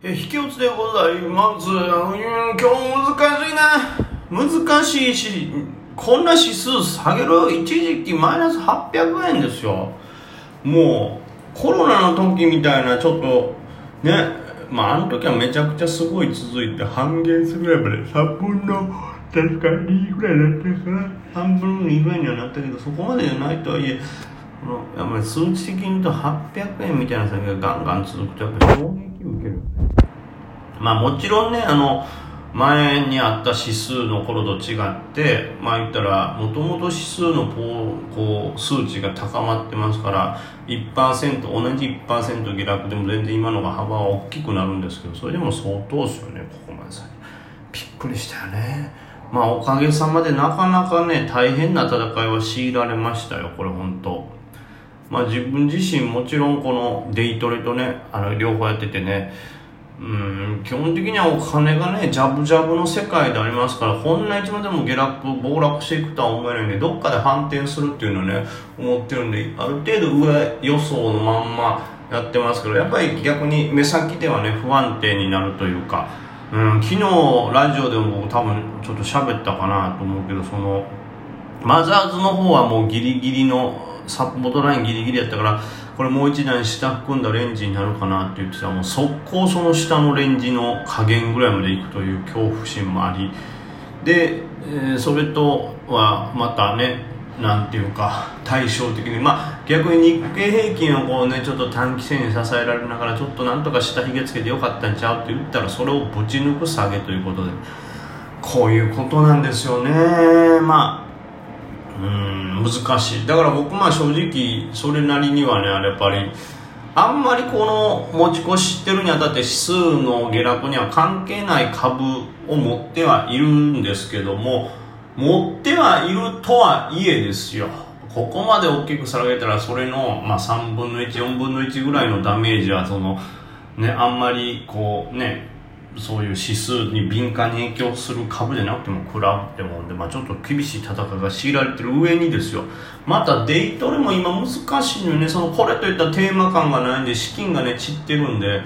え、引き落ちでございます。今日難しいな。難しいし、こんな指数下げる一時期マイナス800円ですよ。もう、コロナの時みたいなちょっと、ね、まああの時はめちゃくちゃすごい続いて半減するぐらいまで3分の確か2ぐらいだったから半分の2ぐらいにはなったけどそこまでじゃないとはいえやっぱり数値的に言うと800円みたいな下げがガンガン続くとやっぱり撃を受けるまあもちろんねあの前にあった指数の頃と違ってまあ言ったらもともと指数のこうこう数値が高まってますから1%同じ1%下落でも全然今のが幅は大きくなるんですけどそれでも相当ですよねここまでさびっくりしたよね。まあおかげさまでなかなかね大変な戦いは強いられましたよこれ本当。まあ自分自身もちろんこのデイトレとねあの両方やっててねうん基本的にはお金がねジャブジャブの世界でありますからほんの一までも下落暴落していくとは思えないんでどっかで反転するっていうのをね思ってるんである程度上予想のまんまやってますけどやっぱり逆に目先ではね不安定になるというか、うん、昨日ラジオでも多分ちょっと喋ったかなと思うけどそのマザーズの方はもうギリギリのサポートラインギリギリやったからこれもう一段下含んだレンジになるかなって言ってた。らもう速攻その下のレンジの加減ぐらいまでいくという恐怖心もあり。で、えーそれとはまたねなんていうか対照的に。まあ逆に日経平均をこうねちょっと短期線に支えられながらちょっとなんとか下髭つけてよかったんちゃうって言ったらそれをぶち抜く下げということで。こういうことなんですよね。まあうん難しい。だから僕まあ正直それなりにはねやっぱりあんまりこの持ち越してるにあたって指数の下落には関係ない株を持ってはいるんですけども持ってはいるとはいえですよ。ここまで大きく下げたらそれの、まあ、3分の14分の1ぐらいのダメージはそのねあんまりこうねそういう指数に敏感に影響する株じゃなくても食らうってもんで、まあ、ちょっと厳しい戦いが強いられてる上にですよ。またデイトレも今難しいのよね。そのこれといったテーマ感がないんで資金がね散ってるんで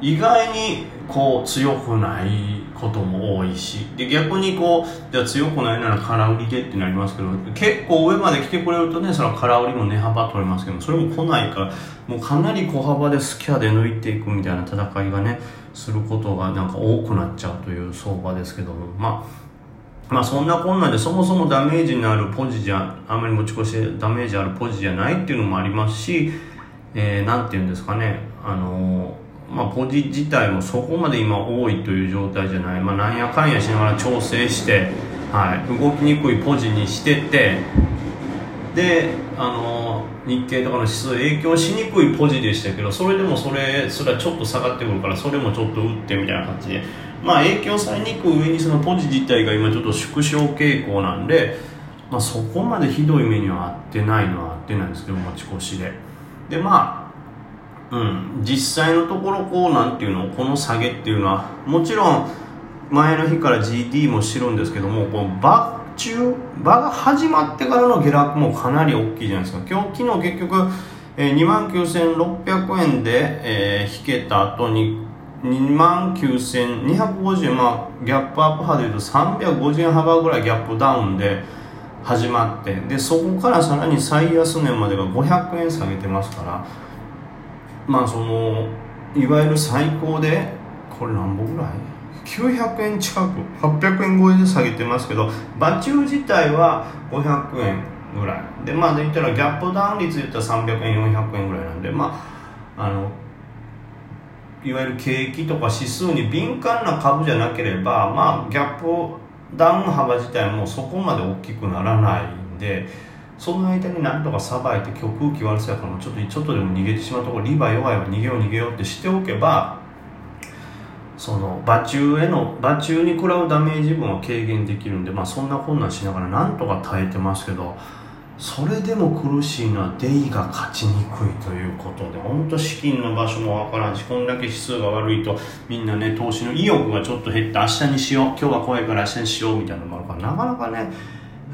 意外にこう強くないことも多いしで逆にこうじゃあ強くないなら空売りでってなりますけど結構上まで来てくれるとねその空売りも値幅取れますけどそれも来ないからもうかなり小幅でスキャで抜いていくみたいな戦いがねすることがなんか多くなっちゃうという相場ですけどもまあまあそんなこんなでそもそもダメージのあるポジじゃあまり持ち越してダメージあるポジじゃないっていうのもありますし、えー、なんていうんですかねあのーまあ、ポジ自体もそこまで今多いという状態じゃない、まあ、なんやかんやしながら調整して、はい、動きにくいポジにしててであの日経とかの指数影響しにくいポジでしたけどそれでもそれすらちょっと下がってくるからそれもちょっと打ってみたいな感じで、まあ、影響されにくい上にそのポジ自体が今ちょっと縮小傾向なんで、まあ、そこまでひどい目には合ってないのは合ってないんですけど持ち越しで。でまあうん、実際のところこうなんていうのこの下げっていうのはもちろん前の日から GD もしてるんですけどもこの場中場が始まってからの下落もかなり大きいじゃないですか。今日昨日結局、えー、2万9600円で、えー引けた後に2万9250円まあギャップアップ派でいうと350円幅ぐらいギャップダウンで始まってでそこからさらに最安値までが500円下げてますからまあそのいわゆる最高でこれ何本ぐらい？900円近く。800円超えで下げてますけど場中自体は500円ぐらい。でまあで言ったらギャップダウン率で言ったら300円400円ぐらいなんでまああのいわゆる景気とか指数に敏感な株じゃなければまあギャップダウン幅自体もそこまで大きくならないんでその間になんとかさばいて今日空気悪さやからちょっとちょっとでも逃げてしまうところリバ弱いわ逃げよう逃げようってしておけばその場中への場中に食らうダメージ分は軽減できるんでまあそんな困難しながらなんとか耐えてますけどそれでも苦しいのはデイが勝ちにくいということで本当資金の場所もわからんしこんだけ指数が悪いとみんなね投資の意欲がちょっと減って明日にしよう今日は怖いから明日にしようみたいなのもあるからなかなかね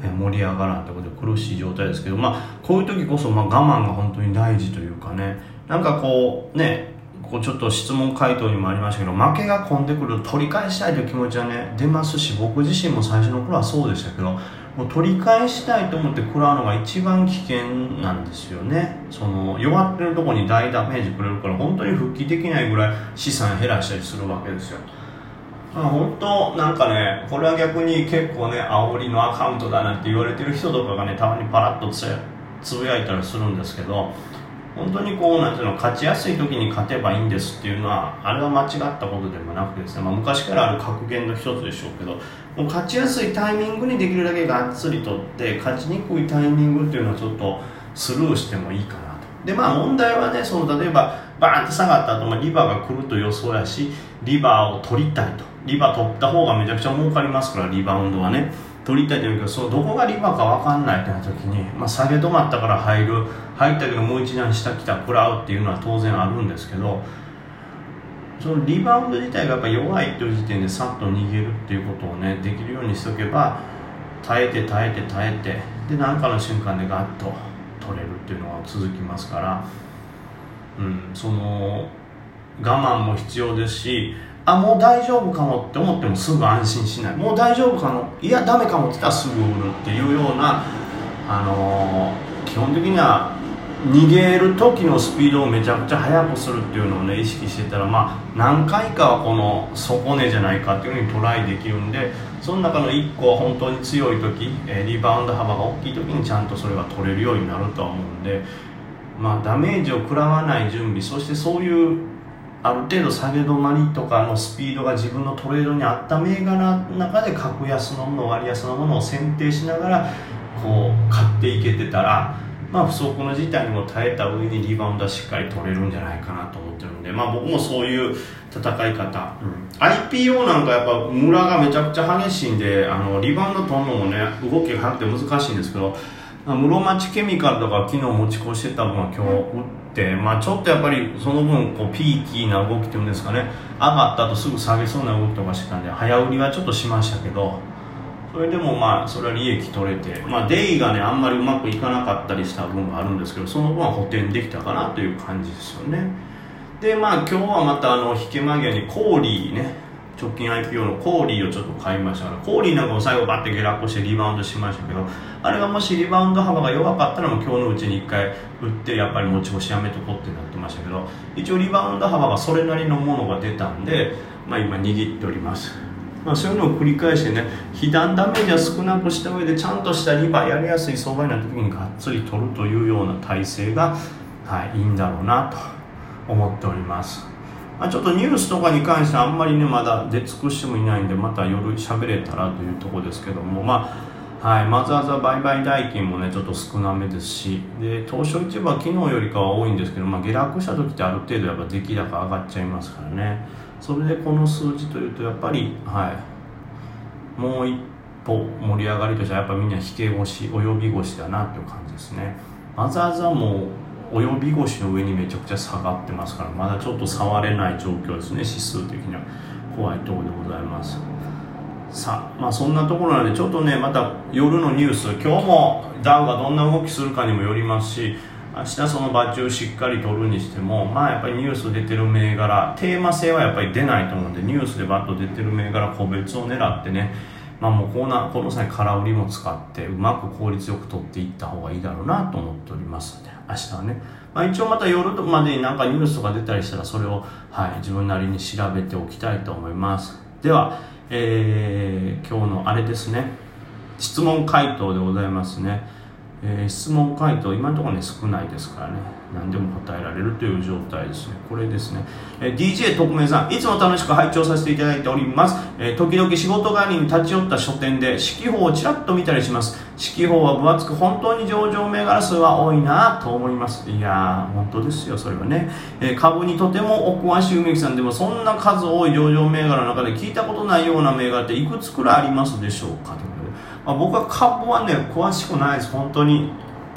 盛り上がらんってことで苦しい状態ですけどまあこういう時こそま我慢が本当に大事というかね。なんかこうねこうちょっと質問回答にもありましたけど負けが込んでくる取り返したいという気持ちはね出ますし僕自身も最初の頃はそうでしたけどもう取り返したいと思って食らうのが一番危険なんですよね。その弱ってるとこに大ダメージくれるから本当に復帰できないぐらい資産減らしたりするわけですよ、本当なんかねこれは逆に結構ね煽りのアカウントだなって言われてる人とかがねたまにパラッとつつぶやいたりするんですけど本当にこうなんていうの勝ちやすい時に勝てばいいんですっていうのはあれは間違ったことでもなくですね、まあ、昔からある格言の一つでしょうけどもう勝ちやすいタイミングにできるだけがっつりとって勝ちにくいタイミングっていうのはちょっとスルーしてもいいかなと。でまあ問題はねその例えばバーンって下がった後、まあ、リバーが来ると予想やしリバーを取りたいと。リバ取った方がめちゃくちゃ儲かりますからリバウンドはね。取りたいというけどそのどこがリバか分かんないってなった時に、まあ、下げ止まったから入る。入ったけどもう一段下来た食らうっていうのは当然あるんですけどそのリバウンド自体がやっぱ弱いという時点でさっと逃げるっていうことをねできるようにしておけば耐えて耐えて耐えてで何かの瞬間でガッと取れるっていうのが続きますから、うん、その我慢も必要ですしあもう大丈夫かもって思ってもすぐ安心しない。もう大丈夫かもいやダメかもって言ったらすぐ売るっていうような、あのー、基本的には逃げる時のスピードをめちゃくちゃ速くするっていうのをね意識してたらまあ何回かはこの底根じゃないかっていうふうにトライできるんでその中の1個本当に強い時、えリバウンド幅が大きい時にちゃんとそれが取れるようになるとは思うんでまあダメージを食らわない準備そしてそういうある程度下げ止まりとかのスピードが自分のトレードに合った銘柄の中で格安のもの割安のものを選定しながらこう買っていけてたら、まあ、不測の事態にも耐えた上にリバウンドはしっかり取れるんじゃないかなと思ってるんで、まあ、僕もそういう戦い方、うん、IPO なんかやっぱ村がめちゃくちゃ激しいんであのリバウンド取るのもね動きが速くて難しいんですけど室町ケミカルとか昨日持ち越してた分は今日売って、まあ、ちょっとやっぱりその分こうピーキーな動きっていうんですかね。上がった後すぐ下げそうな動きとかしてたんで早売りはちょっとしましたけどそれでもまあそれは利益取れて、まあ、デイがねあんまりうまくいかなかったりした分があるんですけどその分は補填できたかなという感じですよね。でまあ今日はまたあの引け間際にコーリーね直近 IPO のコーリーをちょっと買いましたからコーリーなんかも最後バッて下落してリバウンドしましたけどあれがもしリバウンド幅が弱かったらもう今日のうちに1回売ってやっぱり持ち越しやめとこうってなってましたけど一応リバウンド幅がそれなりのものが出たんで、まあ、今握っております。まあ、そういうのを繰り返してね被弾ダメージは少なくした上でちゃんとしたリバーやりやすい相場になった時にがっつり取るというような体制が、はい、いいんだろうなと思っております。まあ、ちょっとニュースとかに関してはあんまりねまだ出尽くしてもいないんでまた夜喋れたらというところですけどもまあはいまずわざ売買代金もねちょっと少なめですしで東証一部は昨日よりかは多いんですけど、まあ、下落した時ってある程度やっぱ出来高上がっちゃいますからね。それでこの数字というとやっぱりはいもう一歩盛り上がりとしてはやっぱみんな引け腰及び腰だなっていう感じですね。わざわざもう及び腰の上にめちゃくちゃ下がってますからまだちょっと触れない状況ですね。指数的には。怖いところでございますさあまあそんなところなんでちょっとねまた夜のニュース今日もダウがどんな動きするかにもよりますし明日そのバッジをしっかり取るにしてもまあやっぱりニュース出てる銘柄テーマ性はやっぱり出ないと思うんでニュースでバッと出てる銘柄個別を狙ってねまあもうこなこの際空売りも使ってうまく効率よく取っていった方がいいだろうなと思っておりますので明日はね、まあ、一応また夜までになんかニュースとか出たりしたらそれを、はい、自分なりに調べておきたいと思います。では、えー、今日のあれですね。質問回答でございますね、えー、質問回答今のところね少ないですからね。何でも答えられるという状態ですね。これですね、えー、DJ 特命さん。いつも楽しく拝聴させていただいております、えー、時々仕事帰りに立ち寄った書店で四季報をちらっと見たりします。四季報は分厚く本当に上場銘柄数は多いなと思います。いやー本当ですよそれはね、えー、株にとてもお詳しい梅木さんでもそんな数多い上場銘柄の中で聞いたことないような銘柄っていくつくらいありますでしょうか？と、まあ、僕は株はね詳しくないです。本当に。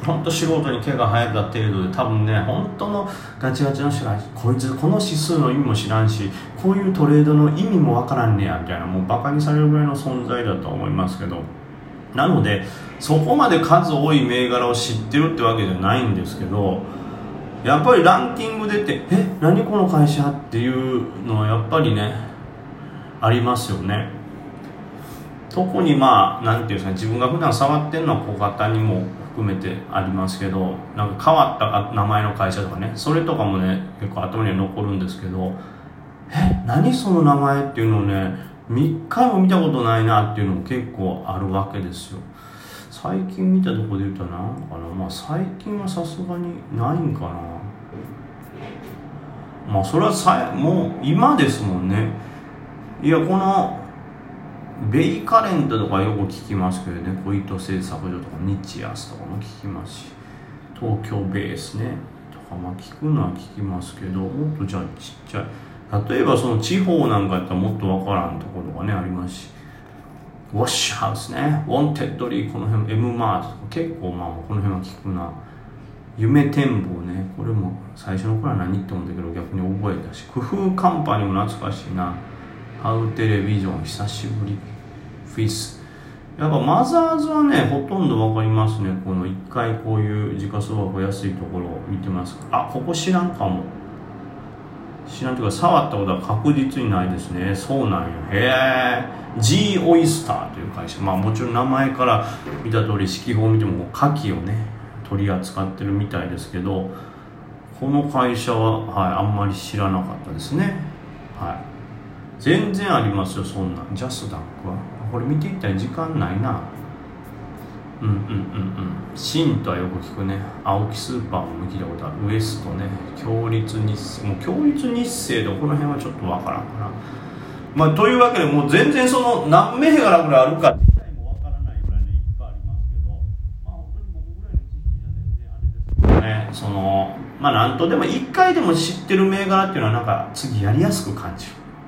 本当素人に毛が生えた程度で。多分ね本当のガチガチの人がこいつこの指数の意味も知らんしこういうトレードの意味もわからんねやみたいなもうバカにされるぐらいの存在だと思いますけど。なのでそこまで数多い銘柄を知ってるってわけじゃないんですけどやっぱりランキング出てえ何この会社っていうのはやっぱりねありますよね。特にまあなんていうんですか自分が普段触ってるのは小型にも含めてありますけどなんか変わった名前の会社とかねそれとかもね結構頭には残るんですけどえ何その名前っていうのをね3日も見たことないなっていうのも結構あるわけですよ。最近見たとこで言うと何かな？まあ最近はさすがにないんかな。まあそれはさもう今ですもんね。いやこのベイカレントとかよく聞きますけどね小糸製作所とか日安とかも聞きますし東京ベースねとかまあ聞くのは聞きますけどもっとじゃあちっちゃい。例えばその地方なんかやったらもっとわからんところとかねありますし。ウォッシュハウスねウォンテッドリーこの辺 M マートとか結構まあこの辺は聞くな。夢展望ねこれも最初の頃は何って思うんだけど逆に覚えたしコウフカンパニーも懐かしいな。ハウテレビジョン久しぶり。フィス。やっぱマザーズはねほとんど分かりますね。この一回こういう時価総額安いところを見てます。あここ知らんかも。知らんというか触ったことは確実にないですね。そうなんよ。へえ G オイスターという会社。まあもちろん名前から見た通り式法を見ても牡蠣をね取り扱ってるみたいですけどこの会社は、はい、あんまり知らなかったですね。はい。全然ありますよそんなん。ジャスダックは？これ見ていったら時間ないな。うんうんうんうん。シンとはよく聞くね。青木スーパーも聞いたことある。ウエストね。強立日清。もう強立日清でこの辺はちょっとわからんかな。まあというわけでもう全然その何銘柄ぐらいあるか自体もわからないぐらいねいっぱいありますけど。まあ本当に僕ぐらいの知識じゃ全然あれですけどね。そのまあなんとでも一回でも知ってる銘柄っていうのはなんか次やりやすく感じる